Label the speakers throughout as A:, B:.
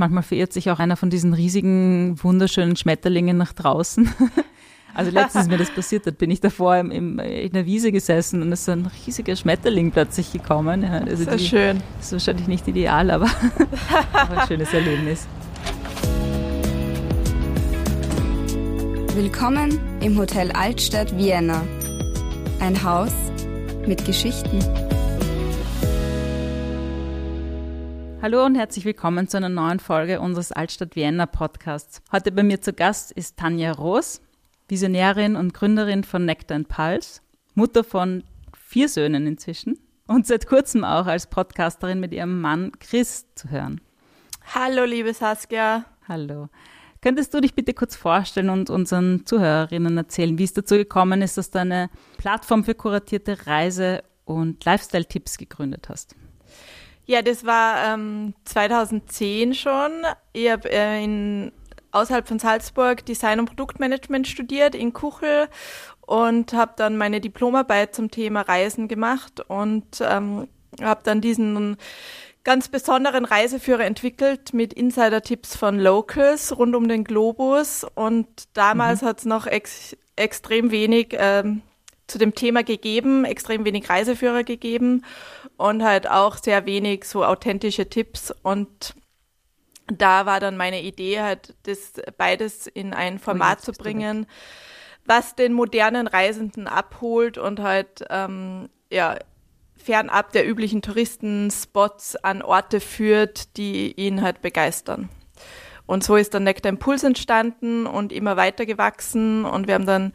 A: Manchmal verirrt sich auch einer von diesen riesigen, wunderschönen Schmetterlingen nach draußen. Also letztens mir das passiert hat, bin ich davor im, im, in der Wiese gesessen und es ist so ein riesiger Schmetterling plötzlich gekommen. Ja,
B: also Sehr die, schön.
A: Das ist wahrscheinlich nicht ideal, aber, aber ein schönes Erlebnis.
C: Willkommen im Hotel Altstadt Vienna. Ein Haus mit Geschichten.
A: Hallo und herzlich willkommen zu einer neuen Folge unseres Altstadt Vienna Podcasts. Heute bei mir zu Gast ist Tanja Roos, Visionärin und Gründerin von Nectar Pulse, Mutter von vier Söhnen inzwischen und seit kurzem auch als Podcasterin mit ihrem Mann Chris zu hören.
B: Hallo, liebe Saskia.
A: Hallo. Könntest du dich bitte kurz vorstellen und unseren Zuhörerinnen erzählen, wie es dazu gekommen ist, dass du eine Plattform für kuratierte Reise- und Lifestyle-Tipps gegründet hast?
B: Ja, das war ähm, 2010 schon. Ich habe äh, in außerhalb von Salzburg Design und Produktmanagement studiert in Kuchel und habe dann meine Diplomarbeit zum Thema Reisen gemacht und ähm, habe dann diesen ganz besonderen Reiseführer entwickelt mit Insider-Tipps von Locals rund um den Globus und damals mhm. hat es noch ex extrem wenig ähm, zu dem Thema gegeben, extrem wenig Reiseführer gegeben und halt auch sehr wenig so authentische Tipps und da war dann meine Idee halt, das beides in ein Format zu bringen, was den modernen Reisenden abholt und halt ähm, ja fernab der üblichen Touristenspots an Orte führt, die ihn halt begeistern. Und so ist dann Nectar Impuls entstanden und immer weiter gewachsen und wir haben dann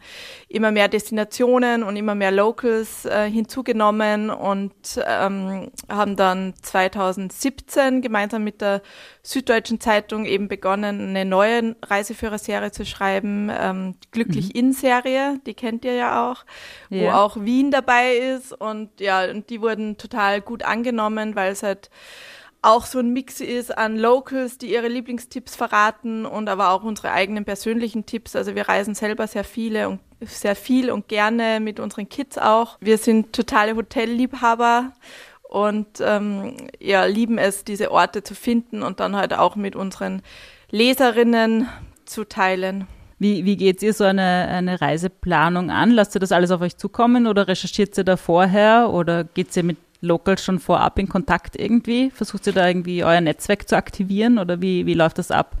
B: immer mehr Destinationen und immer mehr Locals äh, hinzugenommen und ähm, haben dann 2017 gemeinsam mit der Süddeutschen Zeitung eben begonnen, eine neue Reiseführerserie zu schreiben, ähm, Glücklich mhm. In-Serie, die kennt ihr ja auch, ja. wo auch Wien dabei ist und ja, und die wurden total gut angenommen, weil es halt auch so ein Mix ist an Locals, die ihre Lieblingstipps verraten und aber auch unsere eigenen persönlichen Tipps. Also wir reisen selber sehr viele und sehr viel und gerne mit unseren Kids auch. Wir sind totale Hotelliebhaber und ähm, ja, lieben es, diese Orte zu finden und dann halt auch mit unseren Leserinnen zu teilen.
A: Wie, wie geht ihr so eine, eine Reiseplanung an? Lasst ihr das alles auf euch zukommen oder recherchiert ihr da vorher oder geht ihr mit Locals schon vorab in Kontakt irgendwie? Versucht ihr da irgendwie euer Netzwerk zu aktivieren oder wie, wie läuft das ab?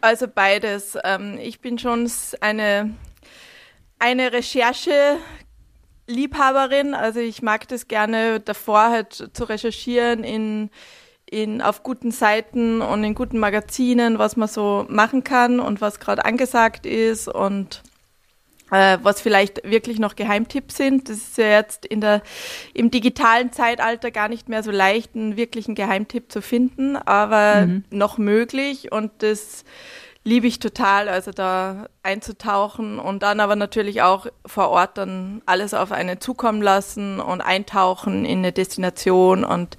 B: Also beides. Ähm, ich bin schon eine, eine Recherche Liebhaberin, also ich mag das gerne davor halt zu recherchieren in, in, auf guten Seiten und in guten Magazinen, was man so machen kann und was gerade angesagt ist und äh, was vielleicht wirklich noch Geheimtipps sind. Das ist ja jetzt in der, im digitalen Zeitalter gar nicht mehr so leicht, einen wirklichen Geheimtipp zu finden, aber mhm. noch möglich und das liebe ich total, also da einzutauchen und dann aber natürlich auch vor Ort dann alles auf einen zukommen lassen und eintauchen in eine Destination und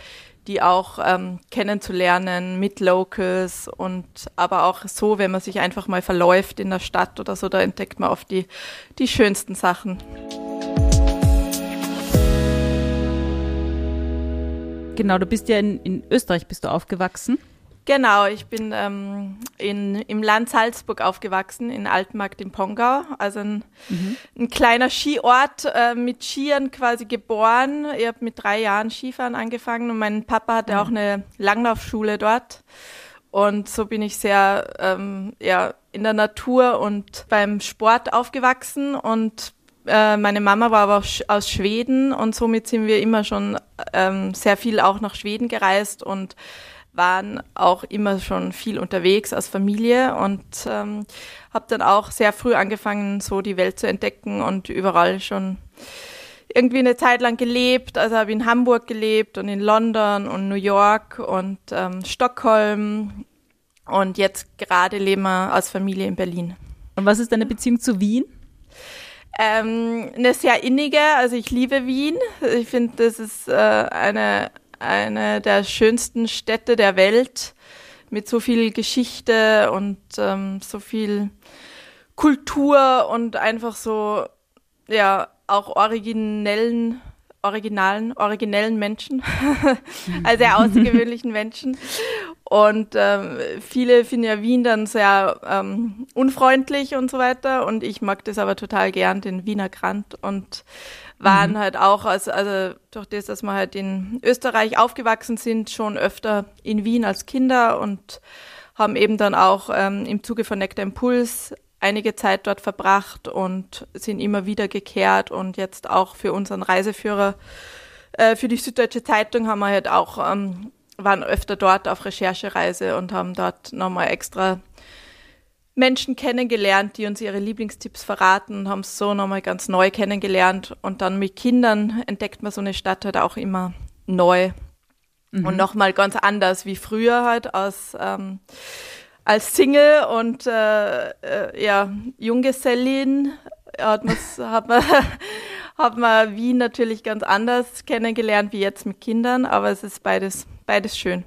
B: die auch ähm, kennenzulernen mit Locals und aber auch so, wenn man sich einfach mal verläuft in der Stadt oder so, da entdeckt man oft die, die schönsten Sachen.
A: Genau, du bist ja in, in Österreich bist du aufgewachsen.
B: Genau, ich bin ähm, in, im Land Salzburg aufgewachsen, in Altmarkt im Pongau, also ein, mhm. ein kleiner Skiort, äh, mit Skiern quasi geboren. Ich habe mit drei Jahren Skifahren angefangen und mein Papa hatte mhm. auch eine Langlaufschule dort. Und so bin ich sehr ähm, ja, in der Natur und beim Sport aufgewachsen und äh, meine Mama war aber aus Schweden und somit sind wir immer schon ähm, sehr viel auch nach Schweden gereist und waren auch immer schon viel unterwegs als Familie und ähm, habe dann auch sehr früh angefangen, so die Welt zu entdecken und überall schon irgendwie eine Zeit lang gelebt. Also habe in Hamburg gelebt und in London und New York und ähm, Stockholm und jetzt gerade leben wir als Familie in Berlin.
A: Und was ist deine Beziehung zu Wien?
B: Ähm, eine sehr innige, also ich liebe Wien. Ich finde, das ist äh, eine eine der schönsten Städte der Welt mit so viel Geschichte und ähm, so viel Kultur und einfach so, ja, auch originellen, originalen, originellen Menschen, also sehr außergewöhnlichen Menschen. Und ähm, viele finden ja Wien dann sehr ähm, unfreundlich und so weiter. Und ich mag das aber total gern, den Wiener Grand. Und waren mhm. halt auch, also, also durch das, dass wir halt in Österreich aufgewachsen sind, schon öfter in Wien als Kinder und haben eben dann auch ähm, im Zuge von Nectar Impuls einige Zeit dort verbracht und sind immer wieder gekehrt und jetzt auch für unseren Reiseführer, äh, für die Süddeutsche Zeitung haben wir halt auch ähm, waren öfter dort auf Recherchereise und haben dort nochmal extra Menschen kennengelernt, die uns ihre Lieblingstipps verraten und haben es so nochmal ganz neu kennengelernt. Und dann mit Kindern entdeckt man so eine Stadt halt auch immer neu mhm. und nochmal ganz anders wie früher halt aus ähm, als Single und äh, äh, ja, Junggesellin hat, hat man hat man Wien natürlich ganz anders kennengelernt wie jetzt mit Kindern, aber es ist beides, beides schön.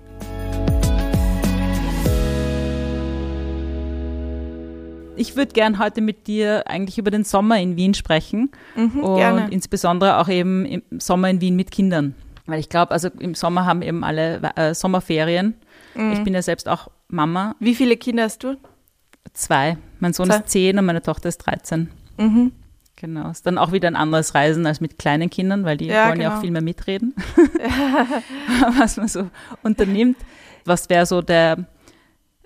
A: Ich würde gern heute mit dir eigentlich über den Sommer in Wien sprechen mhm, und gerne. insbesondere auch eben im Sommer in Wien mit Kindern. Weil ich glaube, also im Sommer haben eben alle äh, Sommerferien. Mhm. Ich bin ja selbst auch Mama.
B: Wie viele Kinder hast du?
A: Zwei. Mein Sohn Zwei. ist zehn und meine Tochter ist 13. Mhm. Genau, ist dann auch wieder ein anderes Reisen als mit kleinen Kindern, weil die ja, wollen genau. ja auch genau. viel mehr mitreden, was man so unternimmt. Was wäre so der,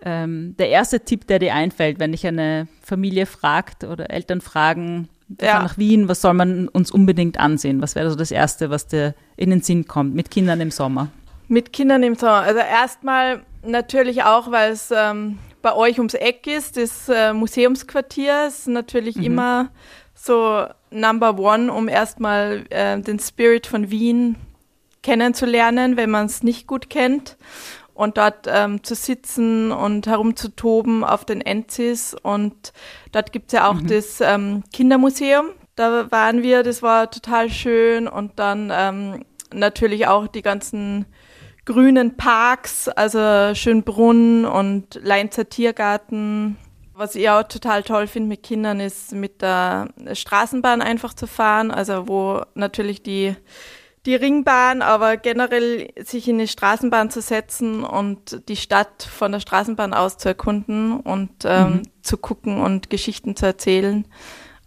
A: ähm, der erste Tipp, der dir einfällt, wenn dich eine Familie fragt oder Eltern fragen, ja. nach Wien, was soll man uns unbedingt ansehen? Was wäre so das Erste, was dir in den Sinn kommt mit Kindern im Sommer?
B: Mit Kindern im Sommer. Also erstmal natürlich auch, weil es ähm, bei euch ums Eck ist, das äh, Museumsquartier ist natürlich mhm. immer so Number One, um erstmal äh, den Spirit von Wien kennenzulernen, wenn man es nicht gut kennt. Und dort ähm, zu sitzen und herumzutoben auf den Enzis. Und dort gibt es ja auch mhm. das ähm, Kindermuseum. Da waren wir, das war total schön. Und dann ähm, natürlich auch die ganzen grünen Parks, also Schönbrunn und Leinzer Tiergarten was ich auch total toll finde mit Kindern ist, mit der Straßenbahn einfach zu fahren, also wo natürlich die, die Ringbahn, aber generell sich in eine Straßenbahn zu setzen und die Stadt von der Straßenbahn aus zu erkunden und ähm, mhm. zu gucken und Geschichten zu erzählen.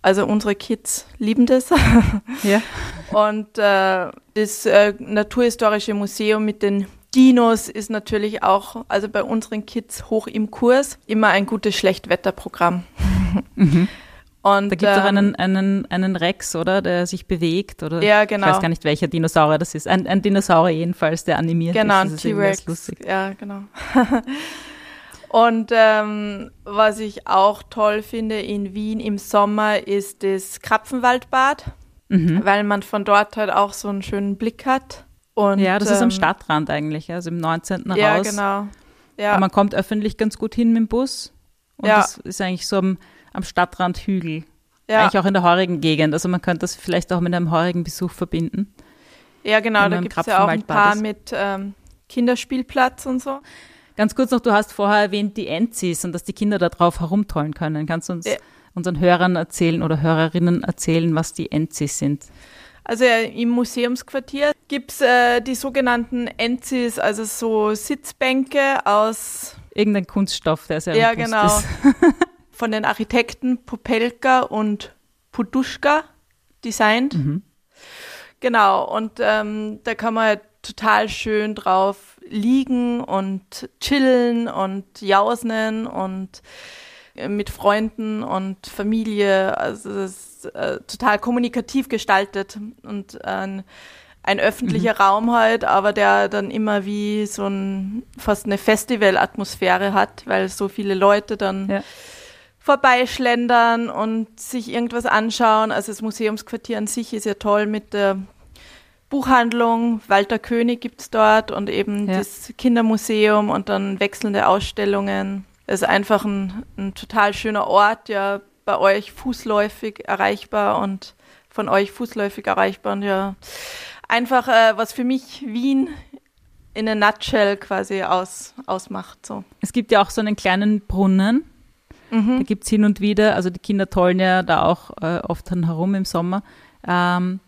B: Also unsere Kids lieben das. ja. Und äh, das äh, Naturhistorische Museum mit den Dinos ist natürlich auch, also bei unseren Kids hoch im Kurs, immer ein gutes Schlechtwetterprogramm.
A: Mhm. Und, da gibt es ähm, auch einen, einen, einen Rex, oder? Der sich bewegt. Oder
B: ja, genau.
A: Ich weiß gar nicht, welcher Dinosaurier das ist. Ein, ein Dinosaurier jedenfalls, der animiert
B: genau,
A: ist.
B: Genau, ein T-Rex. Ja, genau. Und ähm, was ich auch toll finde in Wien im Sommer ist das Krapfenwaldbad, mhm. weil man von dort halt auch so einen schönen Blick hat.
A: Und, ja, das ähm, ist am ähm, Stadtrand eigentlich, also im 19.
B: Ja,
A: raus.
B: genau. Ja.
A: Aber man kommt öffentlich ganz gut hin mit dem Bus. Und ja. das ist eigentlich so am, am Stadtrand Hügel. Ja. Eigentlich auch in der heurigen Gegend. Also man könnte das vielleicht auch mit einem heurigen Besuch verbinden.
B: Ja, genau, da gibt es ja auch ein paar mit ähm, Kinderspielplatz und so.
A: Ganz kurz noch, du hast vorher erwähnt die Enzis und dass die Kinder da drauf herumtollen können. Kannst du uns ja. unseren Hörern erzählen oder Hörerinnen erzählen, was die Enzis sind?
B: Also im Museumsquartier gibt's äh, die sogenannten Enzis, also so Sitzbänke aus
A: irgendein Kunststoff, der sehr
B: Ja, genau. Ist. Von den Architekten Popelka und Puduschka designt. Mhm. Genau, und ähm, da kann man halt total schön drauf liegen und chillen und jausnen und äh, mit Freunden und Familie. Also es äh, total kommunikativ gestaltet und ein, ein öffentlicher mhm. Raum halt, aber der dann immer wie so ein fast eine Festivalatmosphäre hat, weil so viele Leute dann ja. Vorbeischlendern und sich irgendwas anschauen. Also das Museumsquartier an sich ist ja toll mit der Buchhandlung, Walter König gibt's dort und eben ja. das Kindermuseum und dann wechselnde Ausstellungen. Es ist einfach ein, ein total schöner Ort, ja, bei euch fußläufig erreichbar und von euch fußläufig erreichbar und ja, einfach äh, was für mich Wien in a nutshell quasi aus, ausmacht. So.
A: Es gibt ja auch so einen kleinen Brunnen. Mhm. Da gibt es hin und wieder, also die Kinder tollen ja da auch äh, oft dann herum im Sommer. Ähm,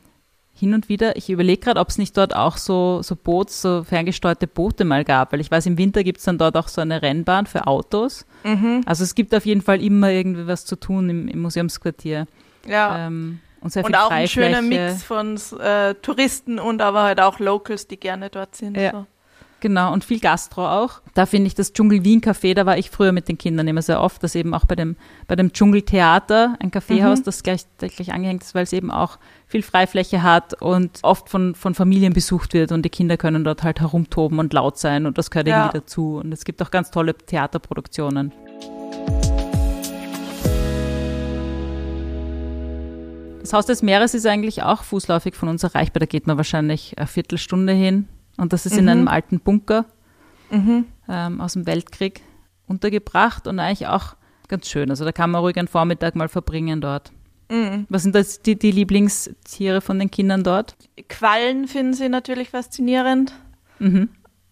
A: hin und wieder, ich überlege gerade, ob es nicht dort auch so, so Boots, so ferngesteuerte Boote mal gab, weil ich weiß, im Winter gibt es dann dort auch so eine Rennbahn für Autos.
B: Mhm.
A: Also es gibt auf jeden Fall immer irgendwie was zu tun im, im Museumsquartier.
B: Ja.
A: Ähm, und
B: und auch ein schöner. Mix von äh, Touristen und aber halt auch Locals, die gerne dort sind.
A: Ja.
B: So.
A: Genau, und viel Gastro auch. Da finde ich das Dschungel Wien Café, da war ich früher mit den Kindern immer sehr oft, das eben auch bei dem, bei dem Dschungeltheater, ein Kaffeehaus,
B: Mhm.
A: das gleich, gleich angehängt ist, weil es eben auch viel Freifläche hat und oft von, von Familien besucht wird und die Kinder können dort halt herumtoben und laut sein und das gehört
B: Ja.
A: irgendwie dazu. Und es gibt auch ganz tolle Theaterproduktionen. Das Haus des Meeres ist eigentlich auch fußläufig von uns erreichbar. Da geht man wahrscheinlich eine Viertelstunde hin. Und das ist in
B: Mhm.
A: einem alten Bunker
B: Mhm.
A: ähm, aus dem Weltkrieg untergebracht und eigentlich auch ganz schön. Also da kann man ruhig einen Vormittag mal verbringen dort.
B: Mhm.
A: Was sind das die, die Lieblingstiere von den Kindern dort?
B: Quallen finden sie natürlich faszinierend.
A: Mhm.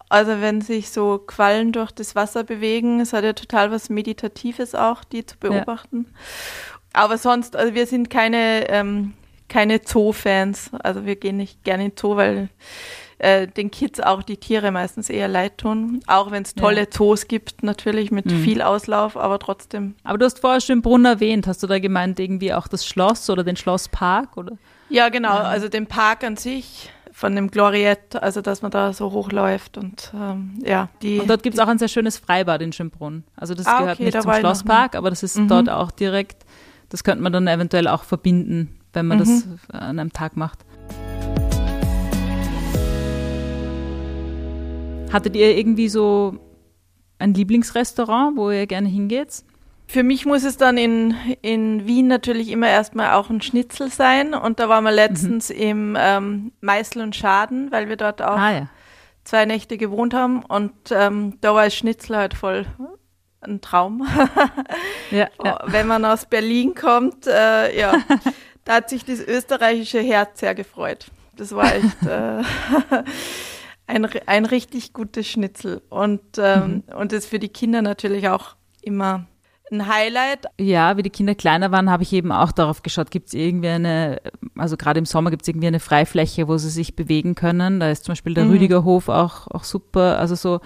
B: Also wenn sich so Quallen durch das Wasser bewegen, es hat ja total was Meditatives auch, die zu beobachten. Aber sonst, also wir sind keine, ähm, keine Zoo-Fans. Also wir gehen nicht gerne in Zoo, weil äh, den Kids auch die Tiere meistens eher leid tun. Auch wenn es tolle
A: Ja.
B: Zoos gibt, natürlich mit
A: Mhm.
B: viel Auslauf, aber trotzdem.
A: Aber du hast vorher Schönbrunn erwähnt. Hast du da gemeint, irgendwie auch das Schloss oder den Schlosspark? Oder?
B: Ja, genau. Also den Park an sich von dem Gloriette, also dass man da so hochläuft und ähm, ja, die.
A: Und dort gibt es auch ein sehr schönes Freibad in Schönbrunn. Also das
B: Ah,
A: gehört
B: okay,
A: nicht zum Schlosspark, aber das ist
B: Mhm.
A: dort auch direkt. Das könnte man dann eventuell auch verbinden, wenn man
B: Mhm.
A: das an einem Tag macht. Hattet ihr irgendwie so ein Lieblingsrestaurant, wo ihr gerne hingeht?
B: Für mich muss es dann in, in Wien natürlich immer erstmal auch ein Schnitzel sein. Und da waren wir letztens im ähm, Meißel und Schaden, weil wir dort auch
A: Ah ja.
B: zwei Nächte gewohnt haben. Und ähm, da war das Schnitzel halt voll ein Traum.
A: ja, ja.
B: Wenn man aus Berlin kommt, äh, ja, da hat sich das österreichische Herz sehr gefreut. Das war echt äh, ein, ein richtig gutes Schnitzel. Und, ähm, und das ist für die Kinder natürlich auch immer ein Highlight.
A: Ja, wie die Kinder kleiner waren, habe ich eben auch darauf geschaut, gibt es irgendwie eine, also gerade im Sommer gibt es irgendwie eine Freifläche, wo sie sich bewegen können. Da ist zum Beispiel der
B: Mhm.
A: Rüdigerhof auch, auch super, also so,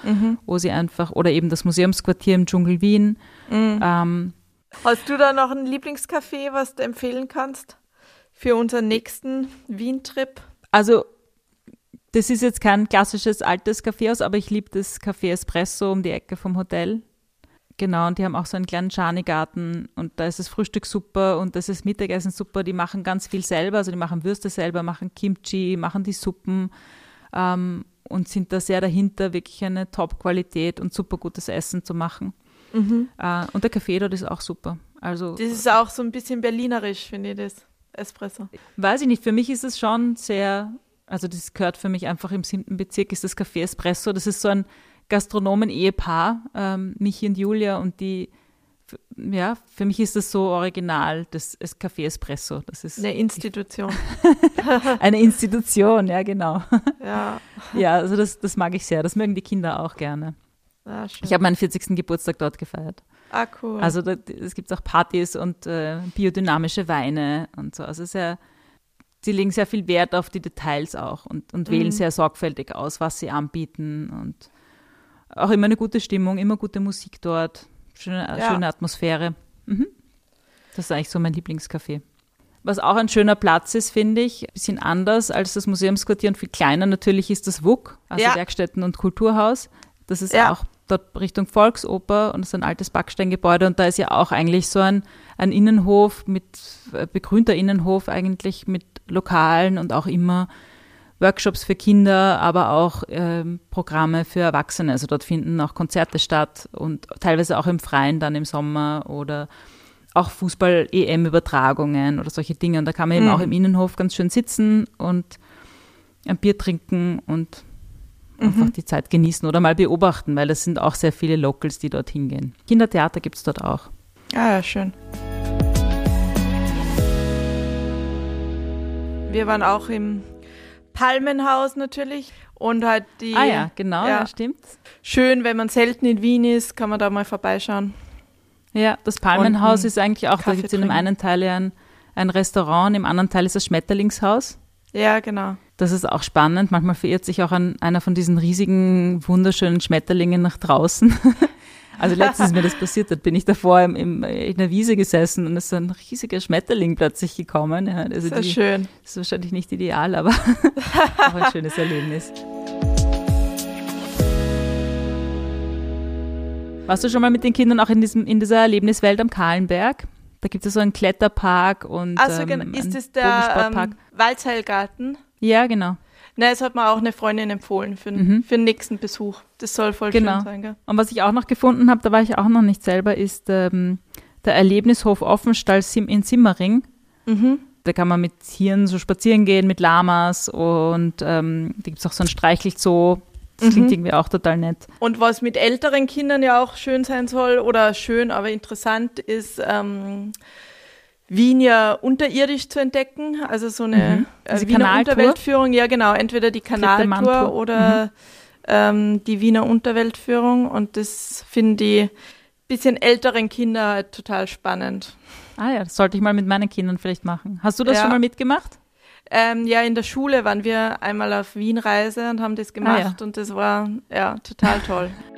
A: wo sie einfach, oder eben das Museumsquartier im Dschungel Wien.
B: Mhm.
A: Ähm,
B: Hast du da noch ein Lieblingscafé, was du empfehlen kannst für unseren nächsten Wien-Trip?
A: also das ist jetzt kein klassisches altes Kaffeehaus, aber ich liebe das Café Espresso um die Ecke vom Hotel. Genau, und die haben auch so einen kleinen Schanigarten und da ist das Frühstück super und das ist Mittagessen super. Die machen ganz viel selber, also die machen Würste selber, machen Kimchi, machen die Suppen ähm, und sind da sehr dahinter, wirklich eine Top-Qualität und super gutes Essen zu machen. Äh, und der Kaffee dort ist auch super. Also
B: Das ist auch so ein bisschen berlinerisch, finde ich das. Espresso.
A: weiß ich nicht, für mich ist es schon sehr, also das gehört für mich einfach im siebten Bezirk, ist das Café Espresso. Das ist so ein Gastronomen-Ehepaar, ähm, Michi und Julia, und die, ja, für mich ist das so original, das, das Café Espresso. Das ist
B: Eine Institution.
A: eine Institution, ja, genau.
B: ja.
A: ja, also das, das mag ich sehr. Das mögen die Kinder auch gerne.
B: Ah.
A: Ich habe meinen 40. Geburtstag dort gefeiert.
B: ah, cool.
A: Also da, es gibt auch Partys und äh, biodynamische Weine und so. Also sehr, sie legen sehr viel Wert auf die Details auch und, und wählen
B: Mhm.
A: sehr sorgfältig aus, was sie anbieten und auch immer eine gute Stimmung, immer gute Musik dort, schöne,
B: Ja.
A: schöne Atmosphäre. Mhm. Das ist eigentlich so mein Lieblingscafé. Was auch ein schöner Platz ist, finde ich, ein bisschen anders als das Museumsquartier und viel kleiner natürlich ist das WUK, also
B: Ja.
A: Werkstätten- und Kulturhaus. Das ist
B: Ja.
A: auch dort Richtung Volksoper und das ist ein altes Backsteingebäude und da ist ja auch eigentlich so ein, ein Innenhof mit, äh, begrünter Innenhof eigentlich mit Lokalen und auch immer Workshops für Kinder, aber auch ähm, Programme für Erwachsene. Also dort finden auch Konzerte statt und teilweise auch im Freien dann im Sommer oder auch Fußball-EM-Übertragungen oder solche Dinge. Und da kann man eben
B: Mhm.
A: auch im Innenhof ganz schön sitzen und ein Bier trinken und einfach die Zeit genießen oder mal beobachten, weil es sind auch sehr viele Locals, die dort hingehen. Kindertheater gibt es dort auch.
B: Ah, ja, schön. Wir waren auch im Palmenhaus natürlich und halt die
A: ah ja, genau, ja,
B: ja.
A: stimmt.
B: schön, wenn man selten in Wien ist, kann man da mal vorbeischauen.
A: Ja, das Palmenhaus
B: Und
A: ist eigentlich auch, da
B: Kaffee
A: gibt es in dem einen Teil ja ein, ein Restaurant, im anderen Teil ist das Schmetterlingshaus.
B: Ja, genau.
A: Das ist auch spannend. Manchmal verirrt sich auch an einer von diesen riesigen, wunderschönen Schmetterlingen nach draußen. Also letztens mir das passiert, da bin ich davor im, im, in der Wiese gesessen und es ist ein riesiger Schmetterling plötzlich gekommen. Ja, also
B: Sehr die, schön.
A: Ist wahrscheinlich nicht ideal, aber auch ein schönes Erlebnis. Warst du schon mal mit den Kindern auch in, diesem, in dieser Erlebniswelt am Kahlenberg? Da gibt es so einen Kletterpark und
B: also, ähm, ist das der ähm, Waldseilgarten?
A: Ja, genau.
B: Na, es hat mir auch eine Freundin empfohlen für, mhm. für den nächsten Besuch. Das soll voll genau. schön sein, gell?
A: Und was ich auch noch gefunden habe, da war ich auch noch nicht selber, ist ähm, der Erlebnishof Offenstall in Simmering. Mhm. Da kann man mit Tieren so spazieren gehen, mit Lamas und ähm, da gibt es auch so ein Streichelzoo. Das klingt mhm. irgendwie auch total nett.
B: Und was mit älteren Kindern ja auch schön sein soll, oder schön, aber interessant, ist ähm, Wien ja unterirdisch zu entdecken. Also so eine mhm. äh, Wiener Kanaltour? Unterweltführung, ja genau, entweder die Kanaltour oder mhm. ähm, die Wiener Unterweltführung. Und das finden die bisschen älteren Kinder halt total spannend.
A: Ah ja, das sollte ich mal mit meinen Kindern vielleicht machen. Hast du das ja. schon mal mitgemacht?
B: Ähm, ja, in der Schule waren wir einmal auf Wien-Reise und haben das gemacht ah, ja. und das war ja total toll.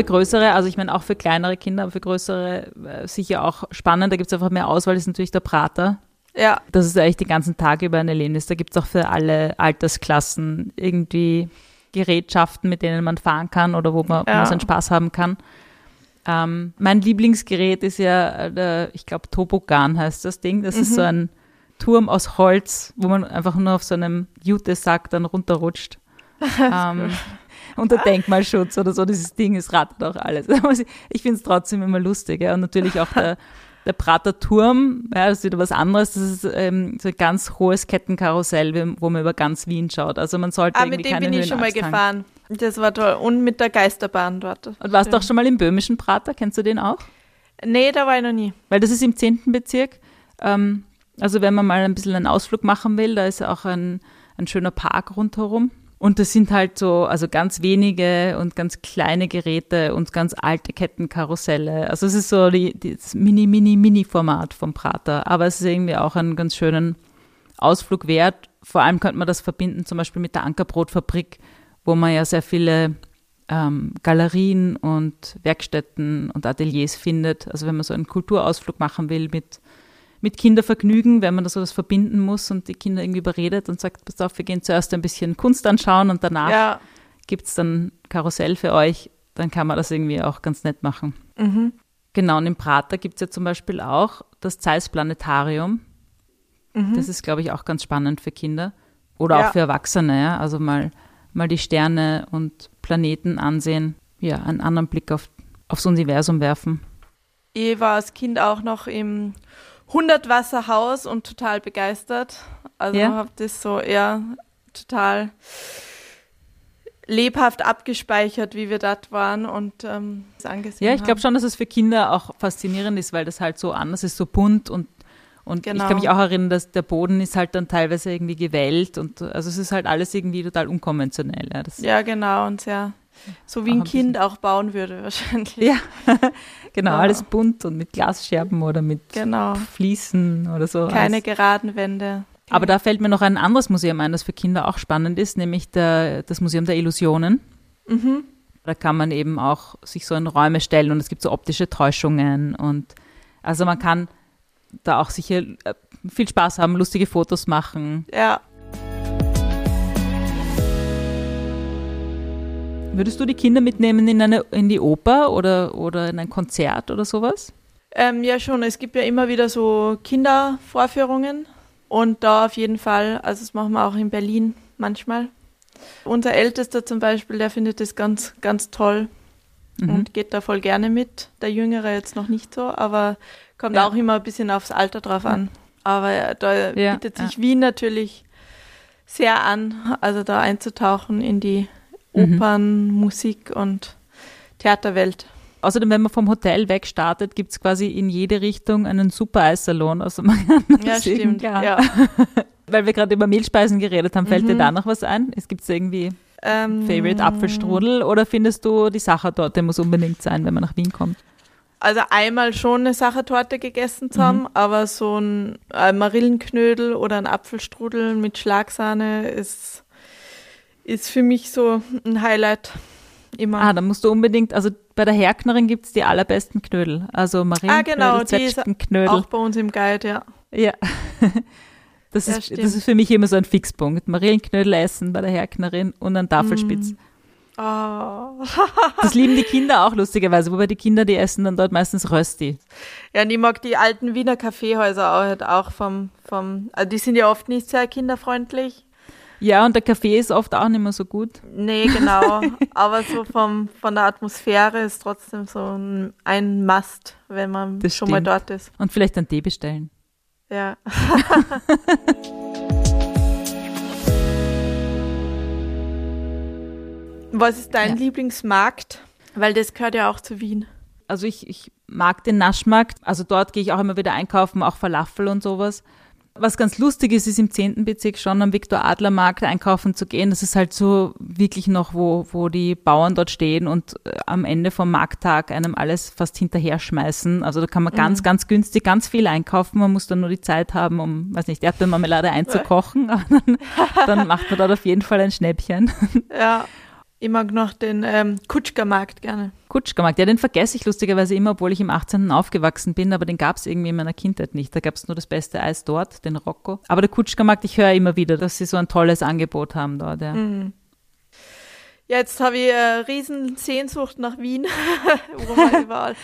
A: Für größere, also ich meine auch für kleinere Kinder, aber für größere äh, sicher auch spannend. Da gibt es einfach mehr Auswahl, das ist natürlich der Prater.
B: Ja.
A: Das ist eigentlich den ganzen Tag über ein Erlebnis. Da gibt es auch für alle Altersklassen irgendwie Gerätschaften, mit denen man fahren kann oder wo man, ja. seinen Spaß haben kann. Ähm, mein Lieblingsgerät ist ja, äh, der, ich glaube, Tobogan heißt das Ding. Das mhm. ist so ein Turm aus Holz, wo man einfach nur auf so einem Jutesack dann runterrutscht. ähm, unter Denkmalschutz oder so. Dieses Ding, es rattert auch alles. Ich finde es trotzdem immer lustig. Ja. Und natürlich auch der, der Prater Turm, ja, das ist wieder was anderes. Das ist ähm, so ein ganz hohes Kettenkarussell, wo man über ganz Wien schaut. Also man sollte ah, irgendwie mit dem keine bin ich
B: schon mal gefahren. Das war toll. Und mit der Geisterbahn dort.
A: Und warst du auch schon mal im böhmischen Prater? Kennst du den auch?
B: Nee, da war ich noch nie.
A: Weil das ist im 10. Bezirk. Ähm, also wenn man mal ein bisschen einen Ausflug machen will, da ist auch ein, ein schöner Park rundherum. Und das sind halt so, also ganz wenige und ganz kleine Geräte und ganz alte Kettenkarusselle. Also es ist so die, das Mini, Mini, Mini-Format vom Prater. Aber es ist irgendwie auch einen ganz schönen Ausflug wert. Vor allem könnte man das verbinden zum Beispiel mit der Ankerbrotfabrik, wo man ja sehr viele ähm, Galerien und Werkstätten und Ateliers findet. Also wenn man so einen Kulturausflug machen will mit mit Kindervergnügen, wenn man das sowas verbinden muss und die Kinder irgendwie überredet und sagt, pass auf, wir gehen zuerst ein bisschen Kunst anschauen und danach ja. gibt es dann Karussell für euch, dann kann man das irgendwie auch ganz nett machen. Mhm. Genau, und im Prater gibt es ja zum Beispiel auch das Zeiss Planetarium. Mhm. Das ist, glaube ich, auch ganz spannend für Kinder oder ja. auch für Erwachsene, ja? also mal, mal die Sterne und Planeten ansehen, ja, einen anderen Blick auf, aufs Universum werfen.
B: Ich war als Kind auch noch im 100 Wasser Haus und total begeistert. Also ja. habe das so eher total lebhaft abgespeichert, wie wir dort waren und ähm,
A: das angesehen Ja, ich glaube schon, dass es für Kinder auch faszinierend ist, weil das halt so anders ist, so bunt und und genau. ich kann mich auch erinnern, dass der Boden ist halt dann teilweise irgendwie gewellt und also es ist halt alles irgendwie total unkonventionell.
B: Ja, ja genau und sehr so wie ein, ein Kind auch bauen würde wahrscheinlich.
A: Ja, genau, ja. alles bunt und mit Glasscherben oder mit genau. Fliesen oder so.
B: Keine alles. geraden Wände.
A: Aber da fällt mir noch ein anderes Museum ein, das für Kinder auch spannend ist, nämlich der, das Museum der Illusionen. Mhm. Da kann man eben auch sich so in Räume stellen und es gibt so optische Täuschungen und also man kann da auch sicher äh, viel Spaß haben, lustige Fotos machen.
B: Ja.
A: Würdest du die Kinder mitnehmen in, eine, in die Oper oder, oder in ein Konzert oder sowas?
B: Ähm, ja, schon. Es gibt ja immer wieder so Kindervorführungen und da auf jeden Fall, also das machen wir auch in Berlin manchmal. Unser Ältester zum Beispiel, der findet das ganz, ganz toll mhm. und geht da voll gerne mit. Der Jüngere jetzt noch nicht so, aber kommt ja. auch immer ein bisschen aufs Alter drauf an. Aber da ja, bietet sich ja. Wien natürlich sehr an, also da einzutauchen in die. Opern, mhm. Musik und Theaterwelt.
A: Außerdem, wenn man vom Hotel weg startet, gibt es quasi in jede Richtung einen super Eissalon. Also man kann
B: ja, stimmt. Ja.
A: Weil wir gerade über Mehlspeisen geredet haben, fällt mhm. dir da noch was ein? Es gibt irgendwie ähm, Favorite Apfelstrudel oder findest du, die Sache dort, der muss unbedingt sein, wenn man nach Wien kommt?
B: also einmal schon eine Sachertorte gegessen zu haben, aber so ein äh, Marillenknödel oder ein Apfelstrudel mit Schlagsahne ist, ist für mich so ein Highlight immer.
A: Ah, dann musst du unbedingt, also bei der Herknerin gibt es die allerbesten Knödel. Also
B: Ah,
A: Marienknödel,
B: genau, die ist
A: Zwetschgenknödel.
B: auch bei uns im Guide, ja.
A: Ja. Das
B: Ja,
A: ist,
B: stimmt.
A: das ist für mich immer so ein Fixpunkt. Marillenknödel essen bei der Herknerin und ein Tafelspitz.
B: Oh.
A: Das lieben die Kinder auch lustigerweise, wobei die Kinder, die essen dann dort meistens Rösti.
B: Ja, und ich mag die alten Wiener Kaffeehäuser auch, halt auch vom, vom, also die sind ja oft nicht sehr kinderfreundlich.
A: Ja, und der Kaffee ist oft auch nicht mehr so gut.
B: Nee, genau. Aber so vom, von der Atmosphäre ist trotzdem so ein, ein Must, wenn man
A: Das
B: schon mal
A: stimmt.
B: dort ist.
A: Und vielleicht einen Tee bestellen.
B: Ja. Was ist dein
A: Ja.
B: Lieblingsmarkt? Weil das gehört ja auch zu Wien.
A: Also ich, ich mag den Naschmarkt. Also dort gehe ich auch immer wieder einkaufen, auch Falafel und sowas. Was ganz lustig ist, ist im 10. Bezirk schon am Viktor-Adler-Markt einkaufen zu gehen. Das ist halt so wirklich noch, wo, wo die Bauern dort stehen und äh, am Ende vom Markttag einem alles fast hinterher schmeißen. Also da kann man ganz, ganz günstig ganz viel einkaufen. Man muss dann nur die Zeit haben, um, weiß nicht, Erdbeermarmelade einzukochen. Aber dann, dann macht man dort auf jeden Fall ein Schnäppchen.
B: Ja. Ich mag noch den ähm, Kutschgermarkt gerne.
A: Kutschgermarkt, ja, den vergesse ich lustigerweise immer, obwohl ich im 18. aufgewachsen bin, aber den gab es irgendwie in meiner Kindheit nicht. Da gab es nur das beste Eis dort, den Rocco. Aber der Kutschgermarkt, ich höre immer wieder, dass sie so ein tolles Angebot haben dort. Ja.
B: Mhm. Ja, jetzt habe ich äh, riesen Sehnsucht nach Wien, wo wir überall,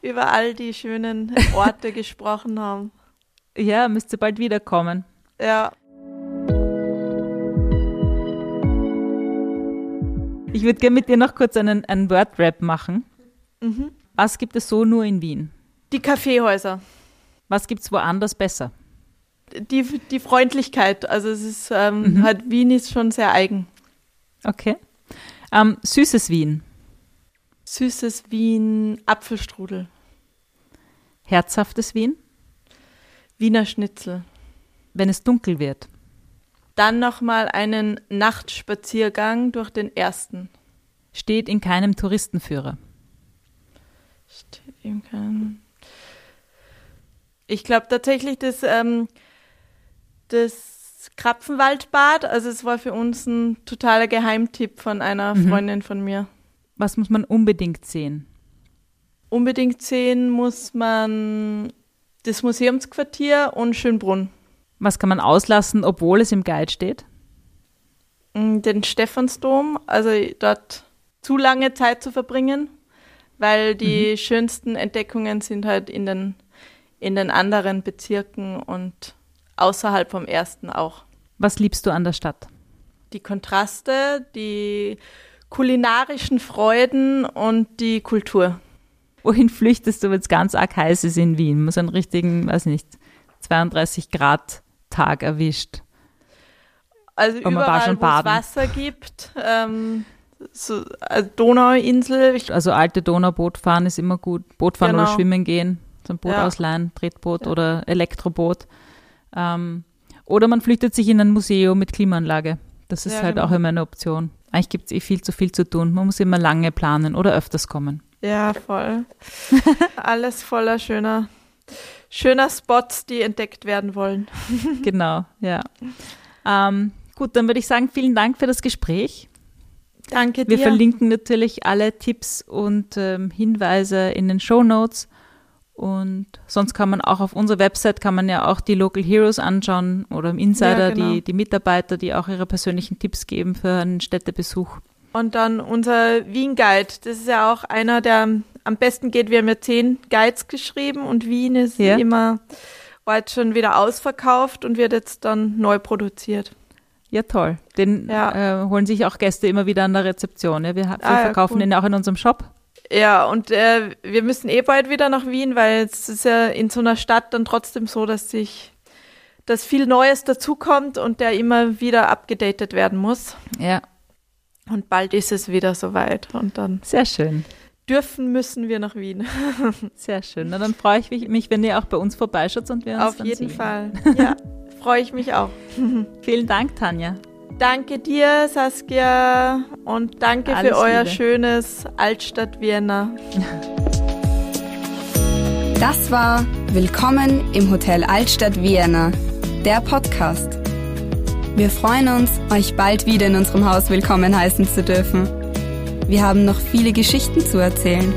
B: über all die schönen Orte gesprochen haben.
A: ja, müsste bald wiederkommen.
B: Ja,
A: Ich würde gerne mit dir noch kurz einen, einen Word-Rap machen.
B: Mhm.
A: Was gibt es so nur in Wien?
B: die Kaffeehäuser.
A: Was gibt es woanders besser?
B: Die, die Freundlichkeit, also es ist ähm, halt Wien ist schon sehr eigen.
A: Okay. Ähm, süßes Wien,
B: Süßes Wien, Apfelstrudel,
A: herzhaftes Wien,
B: Wiener Schnitzel.
A: wenn es dunkel wird,
B: Dann nochmal einen Nachtspaziergang durch den ersten.
A: steht in keinem Touristenführer.
B: Steht ihm kein- Ich glaube tatsächlich das, ähm, das Krapfenwaldbad, also es war für uns ein totaler Geheimtipp von einer
A: Mhm.
B: Freundin von mir.
A: Was muss man unbedingt sehen?
B: Unbedingt sehen muss man das Museumsquartier und Schönbrunn.
A: Was kann man auslassen, obwohl es im Guide steht?
B: Mm, Den Stephansdom, also dort zu lange Zeit zu verbringen, weil die schönsten Entdeckungen sind halt in den, in den anderen Bezirken und außerhalb vom ersten auch.
A: Was liebst du an der Stadt?
B: Die Kontraste, die kulinarischen Freuden und die Kultur.
A: Wohin flüchtest du, wenn es ganz arg heiß ist in Wien? Muss einen richtigen, weiß nicht, 32 Grad Tag erwischt.
B: Also
A: Und
B: überall,
A: schon
B: wo es. Wasser gibt, ähm, so, also Donauinsel,
A: Also alte Donauboot fahren ist immer gut. Bootfahren
B: Genau.
A: oder schwimmen gehen. So ein Boot
B: Ja.
A: ausleihen, Tretboot oder Elektroboot. Ähm, oder man flüchtet sich in ein Museum mit Klimaanlage. Das ist
B: Ja,
A: halt
B: genau.
A: auch immer eine Option. Eigentlich gibt es eh viel zu viel zu tun. Man muss immer lange planen oder öfters kommen.
B: ja voll. Alles voller schöner, schöner Spots, die entdeckt werden wollen.
A: genau, ja. Ähm, gut, dann würde ich sagen, vielen Dank für das Gespräch.
B: Danke
A: Wir
B: dir.
A: verlinken natürlich alle Tipps und ähm, Hinweise in den Show Notes. Und sonst kann man auch auf unserer Website kann man ja auch die Local Heroes anschauen oder im Insider
B: Ja, genau.
A: die, die Mitarbeiter, die auch ihre persönlichen Tipps geben für einen Städtebesuch.
B: Und dann unser Wien Guide. Das ist ja auch einer, der am- besten geht. Wir haben ja zehn Guides geschrieben und Wien ist
A: Ja.
B: immer, jetzt schon wieder ausverkauft und wird jetzt dann neu produziert.
A: Ja, toll. Den
B: Ja.
A: äh, holen sich auch Gäste immer wieder an der Rezeption. Ja? Wir, ha- wir
B: Ah,
A: verkaufen
B: cool.
A: den auch in unserem Shop.
B: Ja, und äh, wir müssen eh bald wieder nach Wien, weil es ist ja in so einer Stadt dann trotzdem so, dass sich dass viel Neues dazukommt und der immer wieder abgedatet werden muss.
A: Ja,
B: Und bald ist es wieder soweit. Und dann
A: sehr schön.
B: Dürfen müssen wir nach Wien.
A: Sehr schön. Na, dann freue ich mich- mich, wenn ihr auch bei uns vorbeischaut und wir uns
B: Auf
A: dann
B: jeden
A: sehen.
B: Fall. Ja, freue ich mich auch.
A: Vielen Dank, Tanja.
B: Danke dir, Saskia, und danke
A: Alles
B: für euer
A: Liebe.
B: schönes Altstadt Vienna.
C: Das war Willkommen im Hotel Altstadt Vienna, der Podcast. Wir freuen uns, euch bald wieder in unserem Haus willkommen heißen zu dürfen. Wir haben noch viele Geschichten zu erzählen.